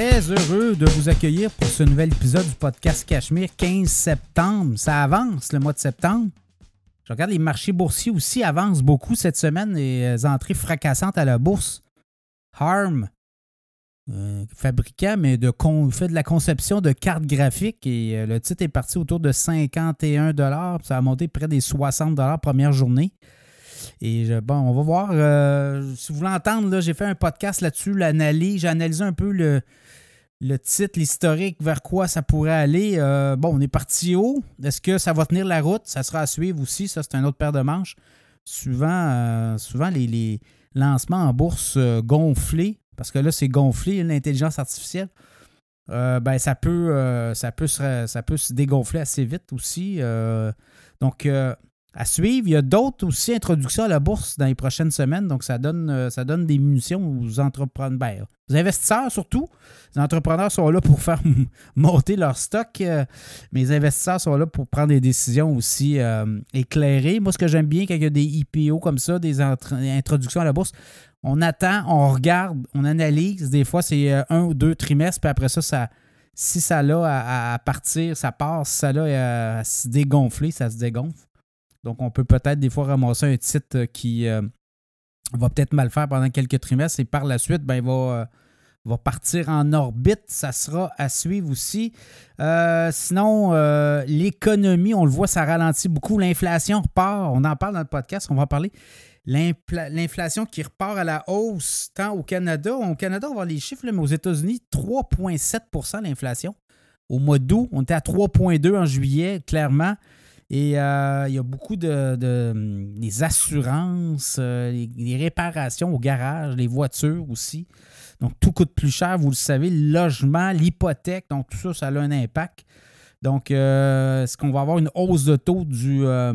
très heureux de vous accueillir pour ce nouvel épisode du podcast Cachemire 15 septembre. Ça avance le mois de septembre. Je regarde les marchés boursiers aussi avancent beaucoup cette semaine, les entrées fracassantes à la bourse. Harm, euh, fabricant, mais de fait de la conception de cartes graphiques et euh, le titre est parti autour de 51 Ça a monté près des 60 première journée. Et bon, on va voir. Euh, si vous voulez entendre, j'ai fait un podcast là-dessus, l'analyse. J'ai analysé un peu le, le titre, l'historique, vers quoi ça pourrait aller. Euh, bon, on est parti haut. Est-ce que ça va tenir la route? Ça sera à suivre aussi. Ça, c'est un autre paire de manches. Souvent, euh, souvent les, lancements en bourse gonflés, parce que là, c'est gonflé, l'intelligence artificielle. ben, ça peut, ça, peut se, ça peut se dégonfler assez vite aussi. donc, à suivre. Il y a d'autres aussi introductions à la bourse dans les prochaines semaines, donc ça donne, euh, ça donne des munitions aux entrepreneurs, ben, aux investisseurs surtout. Les entrepreneurs sont là pour faire monter leur stock, euh, mais les investisseurs sont là pour prendre des décisions aussi euh, éclairées. Moi, ce que j'aime bien quand il y a des IPO comme ça, des introductions à la bourse, on attend, on regarde, on analyse. Des fois, c'est un ou deux trimestres, puis après ça, si ça a à, partir, ça passe. Si ça a à se dégonfler, ça se dégonfle. Donc, on peut peut-être des fois ramasser un titre qui euh, va peut-être mal faire pendant quelques trimestres et par la suite, ben, il va, euh, partir en orbite. Ça sera à suivre aussi. Euh, sinon, l'économie, on le voit, ça ralentit beaucoup. L'inflation repart. On en parle dans le podcast. On va en parler. L'inflation qui repart à la hausse, tant au Canada. Au Canada, on va voir les chiffres, mais aux États-Unis, 3,7% l'inflation. Au mois d'août, on était à 3,2 en juillet, clairement. Et euh, il y a beaucoup de, des assurances, euh, les, réparations au garage, les voitures aussi. Donc, tout coûte plus cher, vous le savez. Le logement, l'hypothèque, donc tout ça, ça a un impact. Donc, euh, est-ce qu'on va avoir une hausse de taux du, au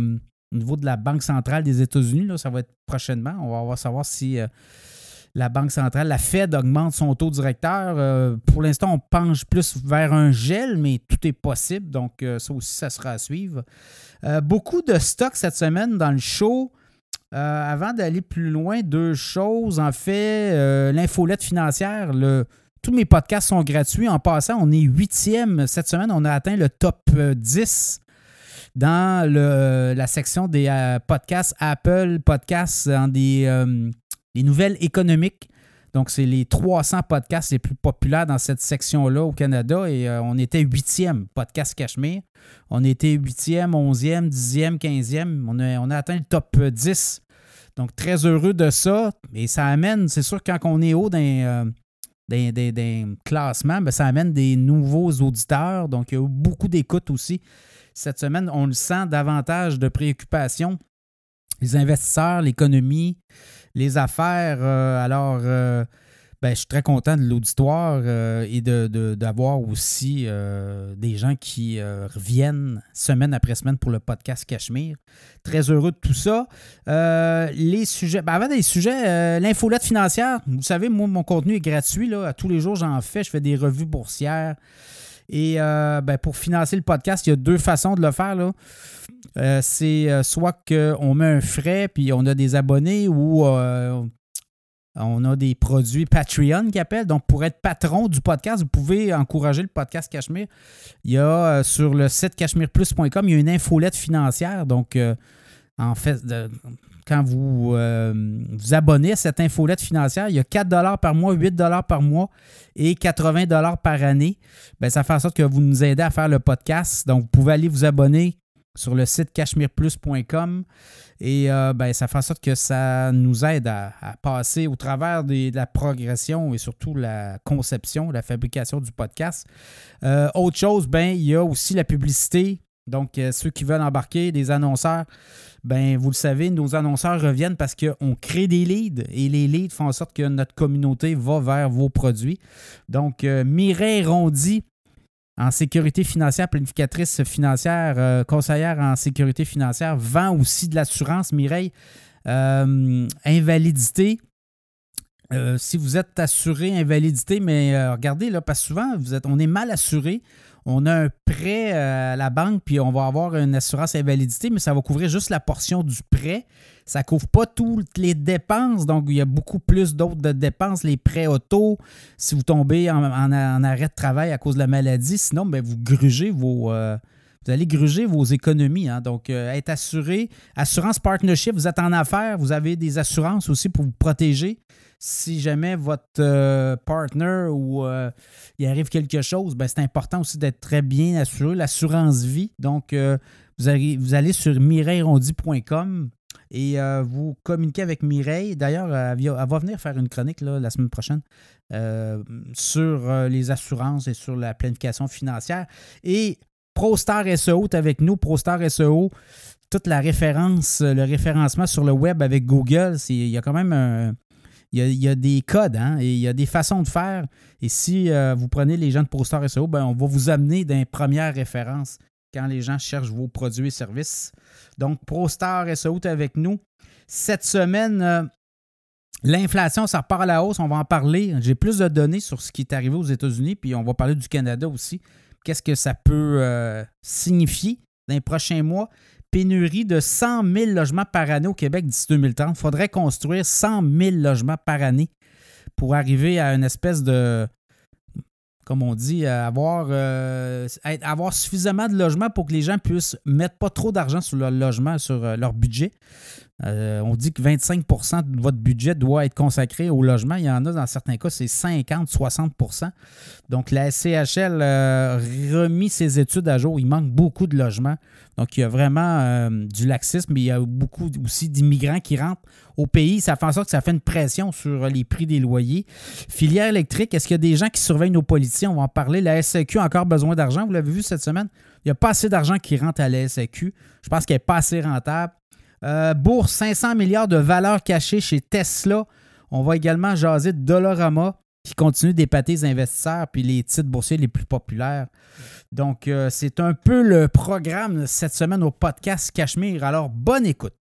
niveau de la Banque centrale des États-Unis? Ça va être prochainement. On va savoir si la Banque centrale, la Fed augmente son taux directeur. Euh, pour l'instant, on penche plus vers un gel, mais tout est possible. Donc, euh, ça aussi, ça sera à suivre. Euh, beaucoup de stocks cette semaine dans le show. avant d'aller plus loin, deux choses. En fait, l'infolette financière, tous mes podcasts sont gratuits. En passant, on est huitième. Cette semaine, on a atteint le top 10 dans la section des podcasts Apple Podcasts, dans des les nouvelles économiques. Donc, c'est les 300 podcasts les plus populaires dans cette section-là au Canada et euh, on était huitième podcast Cachemire. On était huitième, onzième, dixième, quinzième. On a, atteint le top 10. Donc, très heureux de ça. Et ça amène, c'est sûr, quand on est haut dans, euh, classements, ben, ça amène des nouveaux auditeurs. Donc, il y a beaucoup d'écoute aussi. Cette semaine, on le sent davantage de préoccupation. Les investisseurs, l'économie, les affaires. Euh, alors, euh, ben, je suis très content de l'auditoire euh, et d'avoir de, aussi des gens qui reviennent semaine après semaine pour le podcast Cachemire. Très heureux de tout ça. les sujets, ben, avant des sujets, l'infolette financière, vous savez, moi, mon contenu est gratuit. Là, à tous les jours, j'en fais. Je fais des revues boursières. Et ben, pour financer le podcast, il y a deux façons de le faire. Là. Euh, c'est euh, soit qu'on met un frais puis on a des abonnés ou euh, on a des produits Patreon qui appellent. Donc, pour être patron du podcast, vous pouvez encourager le podcast Cachemire. Il y a sur le site cachemireplus.com, il y a une infolette financière. Donc, en fait, quand vous vous abonnez à cette infolette financière, il y a 4 par mois, 8 par mois et 80 par année. Bien, ça fait en sorte que vous nous aidez à faire le podcast. Donc, vous pouvez aller vous abonner sur le site cachemireplus.com. Et euh, ben, ça fait en sorte que ça nous aide à, passer au travers de la progression et surtout la conception, la fabrication du podcast. Euh, autre chose, ben, il y a aussi la publicité. Donc, euh, ceux qui veulent embarquer, des annonceurs, ben, vous le savez, nos annonceurs reviennent parce qu'on crée des leads et les leads font en sorte que notre communauté va vers vos produits. Donc, Mireille Rondy, en sécurité financière, planificatrice financière, euh, conseillère en sécurité financière, vend aussi de l'assurance, Mireille. Euh, invalidité, Euh, si vous êtes assuré invalidité, mais euh, regardez, là, parce que souvent, vous êtes, on est mal assuré. On a un prêt euh, à la banque, puis on va avoir une assurance invalidité, mais ça va couvrir juste la portion du prêt. Ça ne couvre pas toutes les dépenses, donc il y a beaucoup plus d'autres dépenses, les prêts auto, si vous tombez en, arrêt de travail à cause de la maladie. Sinon, ben, vous grugez vos, vous allez gruger vos économies. Hein. Donc, être assuré, assurance partnership, vous êtes en affaires, vous avez des assurances aussi pour vous protéger si jamais votre euh, partner ou euh, il arrive quelque chose, ben, c'est important aussi d'être très bien assuré. L'assurance vie. Donc, euh, vous, allez, vous allez sur mireillerondi.com et vous communiquez avec Mireille. D'ailleurs, elle, va venir faire une chronique la semaine prochaine sur les assurances et sur la planification financière. Et ProStar SEO est avec nous. ProStar SEO, toute la référence, le référencement sur le web avec Google, il y a quand même il y, a, des codes hein, et il y a des façons de faire. Et si euh, vous prenez les gens de ProStar SEO, ben, on va vous amener dans les premières références quand les gens cherchent vos produits et services. Donc, ProStar SEO est avec nous. Cette semaine, euh, l'inflation, ça repart à la hausse. On va en parler. J'ai plus de données sur ce qui est arrivé aux États-Unis, puis on va parler du Canada aussi. Qu'est-ce que ça peut euh, signifier dans les prochains mois? pénurie de 100 000 logements par année au Québec d'ici 2030. Il faudrait construire 100 000 logements par année pour arriver à une espèce de, comme on dit, avoir, euh, avoir suffisamment de logements pour que les gens puissent mettre pas trop d'argent sur leur logement, sur euh, leur budget. Euh, on dit que 25% de votre budget doit être consacré au logement. Il y en a dans certains cas, c'est 50-60% Donc, la SCHL a remis ses études à jour. Il manque beaucoup de logements. Donc, il y a vraiment euh, du laxisme, mais il y a beaucoup aussi d'immigrants qui rentrent au pays. Ça fait en sorte que ça fait une pression sur les prix des loyers. Filière électrique, est-ce qu'il y a des gens qui surveillent nos politiciens? On va en parler. La SAQ a encore besoin d'argent. Vous l'avez vu cette semaine? Il n'y a pas assez d'argent qui rentre à la SAQ. Je pense qu'elle n'est pas assez rentable. Euh, bourse, 500 milliards de valeurs cachées chez Tesla. On va également jaser de Dollarama qui continue d'épater les investisseurs puis les titres boursiers les plus populaires. Donc, euh, c'est un peu le programme cette semaine au podcast Cachemire. Alors, bonne écoute.